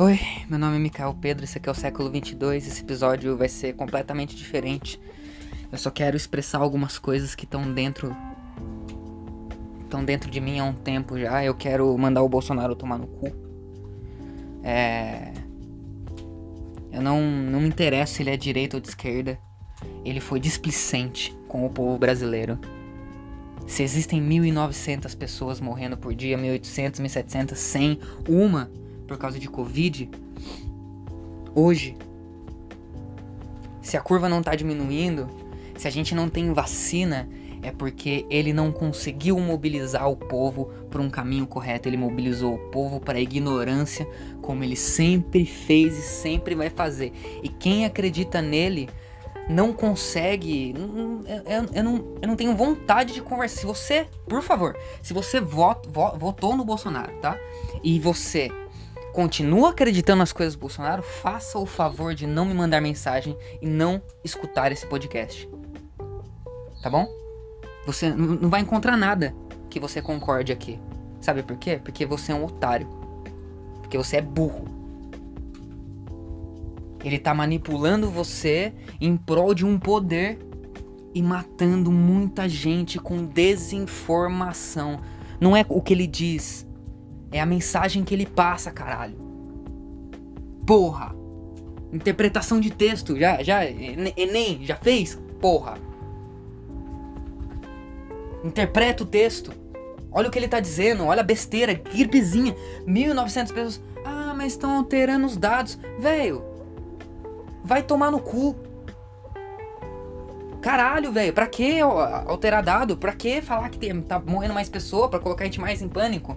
Oi, meu nome é Mikael Pedro, esse aqui é o século 22. Esse episódio vai ser completamente diferente. Eu só quero expressar algumas coisas que estão dentro estão dentro de mim há um tempo já. Eu quero mandar o Bolsonaro tomar no cu. É eu não não me interessa se ele é de direita ou de esquerda. Ele foi displicente com o povo brasileiro. Se existem 1.900 pessoas morrendo por dia, 1.800, 1.700, 100, uma por causa de Covid, hoje, se a curva não tá diminuindo, se a gente não tem vacina, é porque ele não conseguiu mobilizar o povo por um caminho correto. Ele mobilizou o povo para a ignorância, como ele sempre fez e sempre vai fazer. E quem acredita nele não consegue. Eu, eu, não, eu não tenho vontade de conversar. Se você, por favor, se você vot, votou no Bolsonaro, tá? E você continua acreditando nas coisas do Bolsonaro, faça o favor de não me mandar mensagem e não escutar esse podcast. Tá bom? Você não vai encontrar nada que você concorde aqui. Sabe por quê? Porque você é um otário. Porque você é burro. Ele tá manipulando você em prol de um poder e matando muita gente com desinformação. Não é o que ele diz, é a mensagem que ele passa, caralho. Porra. Interpretação de texto, já, já, Enem, já fez? Porra. Interpreta o texto. Olha o que ele tá dizendo, olha a besteira, gripezinha. 1.900 pessoas. Ah, mas estão alterando os dados. Velho, Vai tomar no cu. Caralho, velho, pra que alterar dado? Pra que falar que tá morrendo mais pessoa? Pra colocar a gente mais em pânico?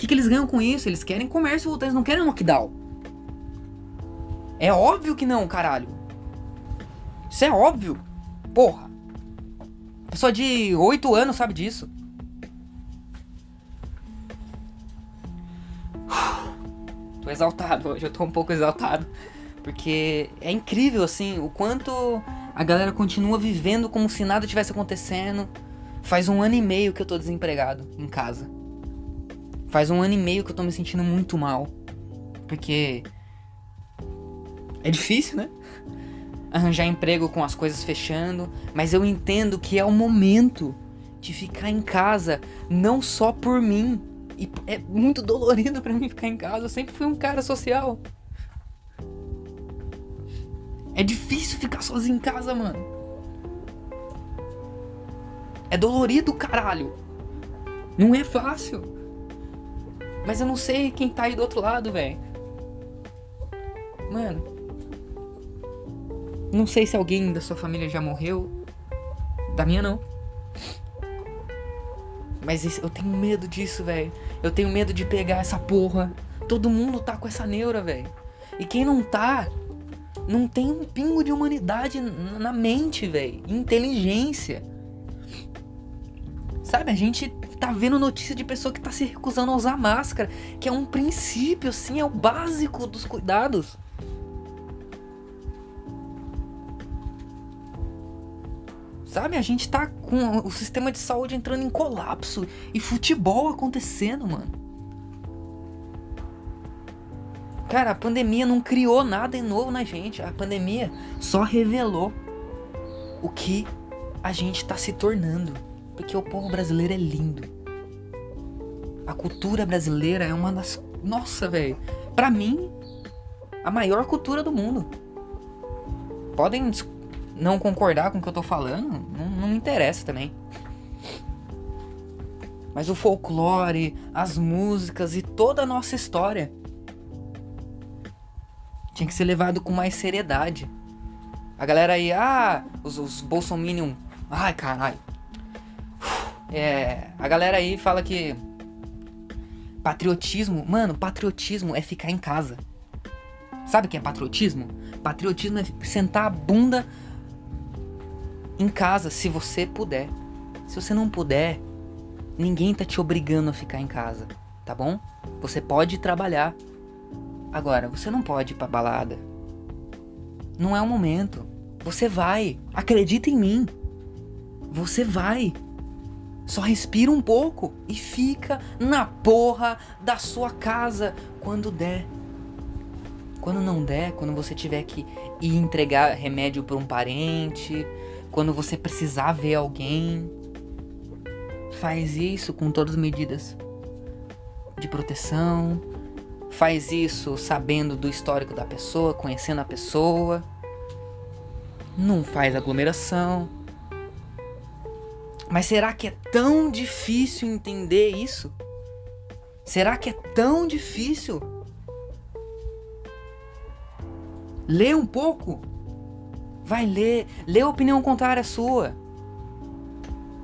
Que, que eles ganham com isso? Eles querem comércio voltando, eles não querem lockdown. É óbvio que não, caralho. Isso é óbvio. Porra. Pessoa de 8 anos sabe disso. Tô exaltado hoje, eu tô um pouco exaltado. Porque é incrível, assim, o quanto a galera continua vivendo como se nada tivesse acontecendo. Faz um ano e meio que eu tô desempregado em casa. Faz um ano e meio que eu tô me sentindo muito mal. Porque. É difícil, né? Arranjar emprego com as coisas fechando. Mas eu entendo que é o momento de ficar em casa. Não só por mim. E é muito dolorido para mim ficar em casa. Eu sempre fui um cara social. É difícil ficar sozinho em casa, mano. É dolorido, caralho. Não é fácil. Mas eu não sei quem tá aí do outro lado, velho. Mano. Não sei se alguém da sua família já morreu. Da minha não. Mas eu tenho medo disso, velho. Eu tenho medo de pegar essa porra. Todo mundo tá com essa neura, velho. E quem não tá, não tem um pingo de humanidade na mente, velho. Inteligência. Sabe, a gente tá vendo notícia de pessoa que tá se recusando a usar máscara, que é um princípio, assim, é o básico dos cuidados. Sabe, a gente tá com o sistema de saúde entrando em colapso e futebol acontecendo, mano. Cara, a pandemia não criou nada de novo na gente. A pandemia só revelou o que a gente tá se tornando. Porque o povo brasileiro é lindo. A cultura brasileira é uma das. Nossa, velho. Pra mim, a maior cultura do mundo. Podem não concordar com o que eu tô falando, não, não me interessa também. Mas o folclore, as músicas e toda a nossa história tinha que ser levado com mais seriedade. A galera aí, ah, os, os Bolsominion. Ai, caralho. É, a galera aí fala que patriotismo, mano, patriotismo é ficar em casa. Sabe o que é patriotismo? Patriotismo é sentar a bunda em casa, se você puder. Se você não puder, ninguém tá te obrigando a ficar em casa, tá bom? Você pode trabalhar, Agora, você não pode ir pra balada. Não é o momento. Você vai. Acredita em mim. Você vai. Só respira um pouco e fica na porra da sua casa quando der. Quando não der, quando você tiver que ir entregar remédio para um parente, quando você precisar ver alguém, faz isso com todas as medidas de proteção. Faz isso sabendo do histórico da pessoa, conhecendo a pessoa. Não faz aglomeração. Mas será que é tão difícil entender isso? Será que é tão difícil? Lê um pouco. Vai ler. Lê a opinião contrária sua.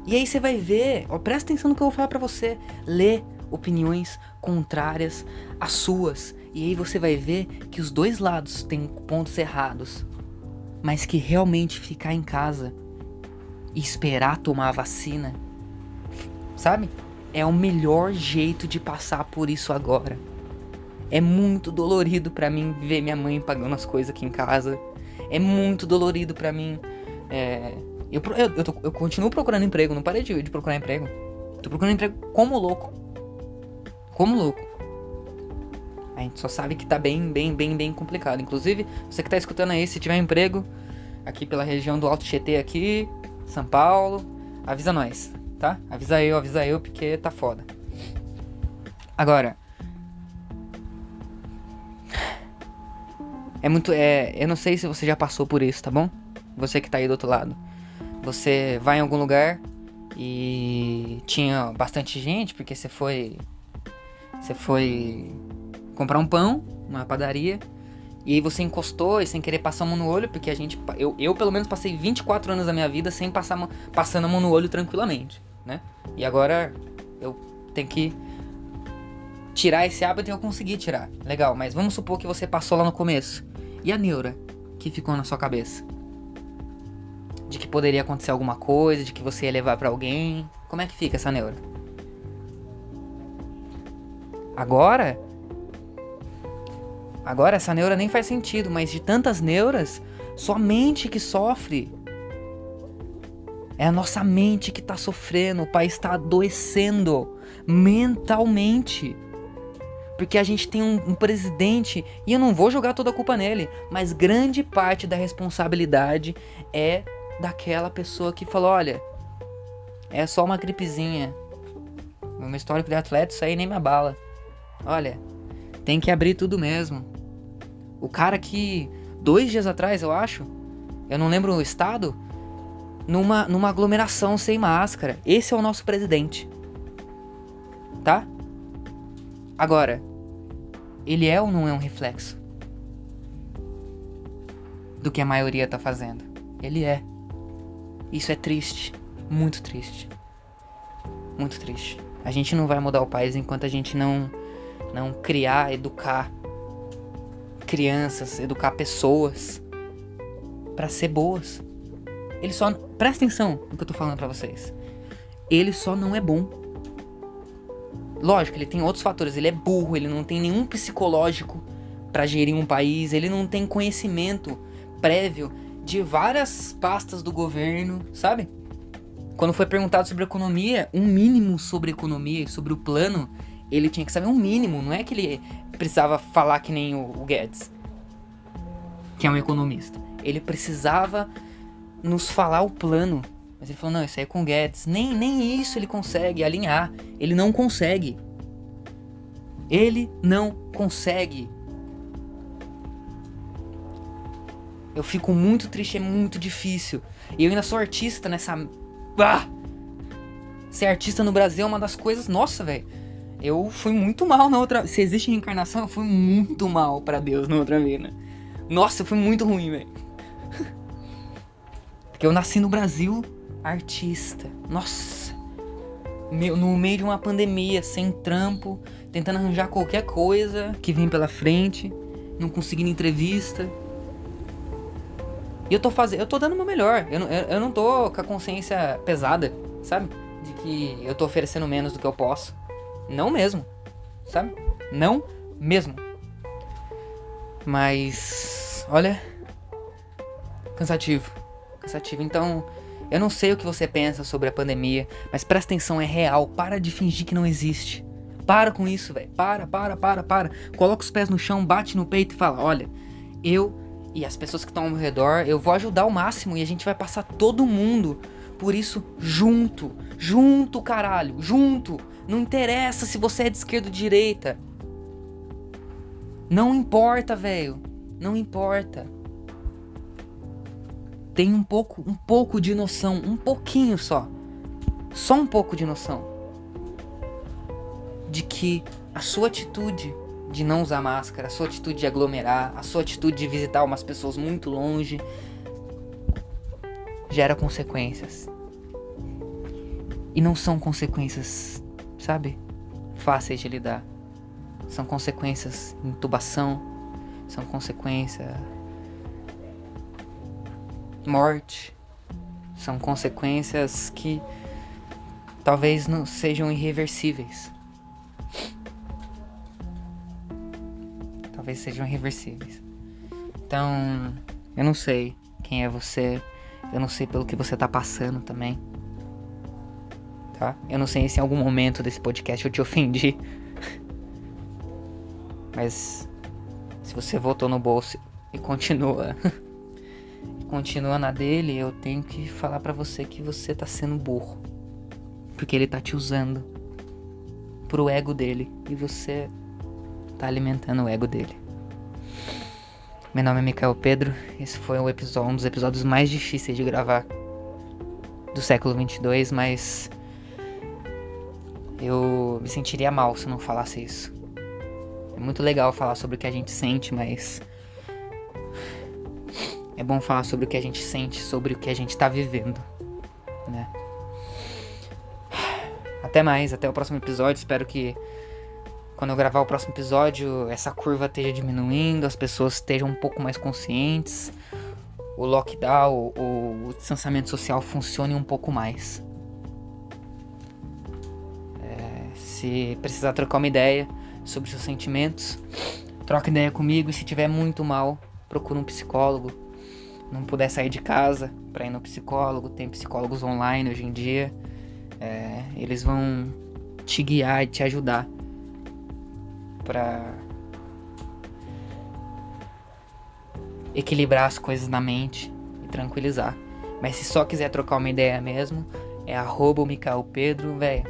E aí você vai ver. Ó, presta atenção no que eu vou falar pra você. Lê opiniões contrárias às suas. E aí você vai ver que os dois lados têm pontos errados. Mas que realmente ficar em casa e esperar tomar a vacina, sabe? É o melhor jeito de passar por isso agora. É muito dolorido para mim ver minha mãe pagando as coisas aqui em casa. É muito dolorido para mim. É, eu, eu, eu, tô, eu, continuo procurando emprego, não parei de, de procurar emprego. Tô procurando emprego como louco. Como louco. A gente só sabe que tá bem, bem, bem, bem complicado. Inclusive, você que tá escutando aí, se tiver emprego aqui pela região do Alto Tietê aqui, São Paulo, avisa nós, tá? Avisa eu, avisa eu, porque tá foda. Agora, É muito. É, eu não sei se você já passou por isso, tá bom? Você que tá aí do outro lado. Você vai em algum lugar e tinha bastante gente, porque você foi. Você foi comprar um pão numa padaria. E aí você encostou e sem querer passar a mão no olho, porque a gente. Eu, eu pelo menos passei 24 anos da minha vida sem passar passando a mão no olho tranquilamente, né? E agora eu tenho que tirar esse hábito e eu consegui tirar. Legal, mas vamos supor que você passou lá no começo. E a neura que ficou na sua cabeça? De que poderia acontecer alguma coisa, de que você ia levar para alguém. Como é que fica essa neura? Agora, agora essa neura nem faz sentido, mas de tantas neuras, sua mente que sofre. É a nossa mente que tá sofrendo, o país está adoecendo mentalmente. Porque a gente tem um, um, presidente, e eu não vou jogar toda a culpa nele, mas grande parte da responsabilidade é daquela pessoa que falou: olha, é só uma gripezinha. Meu histórico de atleta, isso aí nem me abala. Olha, tem que abrir tudo mesmo. O cara que, dois dias atrás, eu acho, eu não lembro o estado, numa, numa aglomeração sem máscara. Esse é o nosso presidente. Tá? Agora, ele é ou não é um reflexo do que a maioria tá fazendo? Ele é. Isso é triste, muito triste. Muito triste. A gente não vai mudar o país enquanto a gente não não criar, educar crianças, educar pessoas para ser boas. Ele só presta atenção no que eu tô falando para vocês. Ele só não é bom Lógico, ele tem outros fatores. Ele é burro, ele não tem nenhum psicológico para gerir um país, ele não tem conhecimento prévio de várias pastas do governo, sabe? Quando foi perguntado sobre economia, um mínimo sobre economia sobre o plano, ele tinha que saber um mínimo, não é que ele precisava falar que nem o, o Guedes, que é um economista. Ele precisava nos falar o plano mas ele falou: não, isso aí é com Guedes. Nem, nem isso ele consegue alinhar. Ele não consegue. Ele não consegue. Eu fico muito triste, é muito difícil. E eu ainda sou artista nessa. Ah! Ser artista no Brasil é uma das coisas. Nossa, velho. Eu fui muito mal na outra. Se existe reencarnação, eu fui muito mal para Deus na outra vida. Nossa, fui muito ruim, velho. Porque eu nasci no Brasil artista. Nossa! no meio de uma pandemia, sem trampo, tentando arranjar qualquer coisa que vem pela frente, não conseguindo entrevista. E eu tô fazendo, eu tô dando o meu melhor. Eu eu, eu não tô com a consciência pesada, sabe? De que eu tô oferecendo menos do que eu posso. Não mesmo, sabe? Não mesmo. Mas, olha, cansativo, cansativo. Então, eu não sei o que você pensa sobre a pandemia, mas presta atenção, é real. Para de fingir que não existe. Para com isso, velho. Para, para, para, para. Coloca os pés no chão, bate no peito e fala: Olha, eu e as pessoas que estão ao meu redor, eu vou ajudar ao máximo e a gente vai passar todo mundo por isso junto. Junto, caralho. Junto. Não interessa se você é de esquerda ou de direita. Não importa, velho. Não importa. Tem um pouco, um pouco de noção, um pouquinho só. Só um pouco de noção de que a sua atitude de não usar máscara, a sua atitude de aglomerar, a sua atitude de visitar umas pessoas muito longe gera consequências. E não são consequências, sabe, fáceis de lidar. São consequências intubação, são consequências morte, são consequências que talvez não sejam irreversíveis. talvez sejam irreversíveis. Então, eu não sei quem é você, eu não sei pelo que você tá passando também. Tá? Eu não sei se em algum momento desse podcast eu te ofendi. Mas se você votou no bolso e continua continua na dele, eu tenho que falar para você que você tá sendo burro. Porque ele tá te usando pro ego dele e você tá alimentando o ego dele. Meu nome é Micael Pedro, esse foi um, episódio, um dos episódios mais difíceis de gravar do século 22, mas eu me sentiria mal se não falasse isso. É muito legal falar sobre o que a gente sente, mas é bom falar sobre o que a gente sente, sobre o que a gente tá vivendo, né? Até mais, até o próximo episódio. Espero que quando eu gravar o próximo episódio, essa curva esteja diminuindo, as pessoas estejam um pouco mais conscientes, o lockdown, o, o distanciamento social funcione um pouco mais. É, se precisar trocar uma ideia sobre seus sentimentos, troca ideia comigo e se tiver muito mal, procura um psicólogo. Não puder sair de casa para ir no psicólogo, tem psicólogos online hoje em dia. É, eles vão te guiar e te ajudar para equilibrar as coisas na mente e tranquilizar. Mas se só quiser trocar uma ideia mesmo, é arroba o Micael Pedro, velho.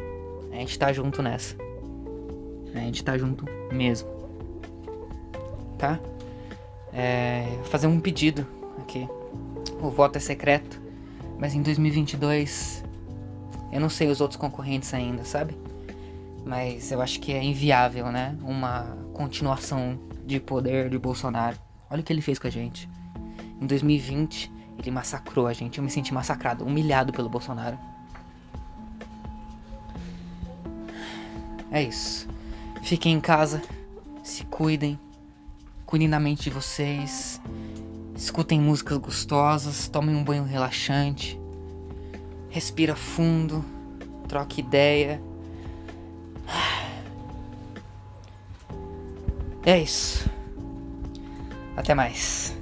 A gente tá junto nessa. A gente tá junto mesmo. Tá? É, fazer um pedido aqui. O voto é secreto, mas em 2022 eu não sei os outros concorrentes ainda, sabe? Mas eu acho que é inviável, né? Uma continuação de poder de Bolsonaro. Olha o que ele fez com a gente. Em 2020, ele massacrou a gente. Eu me senti massacrado, humilhado pelo Bolsonaro. É isso. Fiquem em casa, se cuidem, cuidem da mente de vocês, escutem músicas gostosas, tomem um banho relaxante, respira fundo, troque ideia. É isso. Até mais.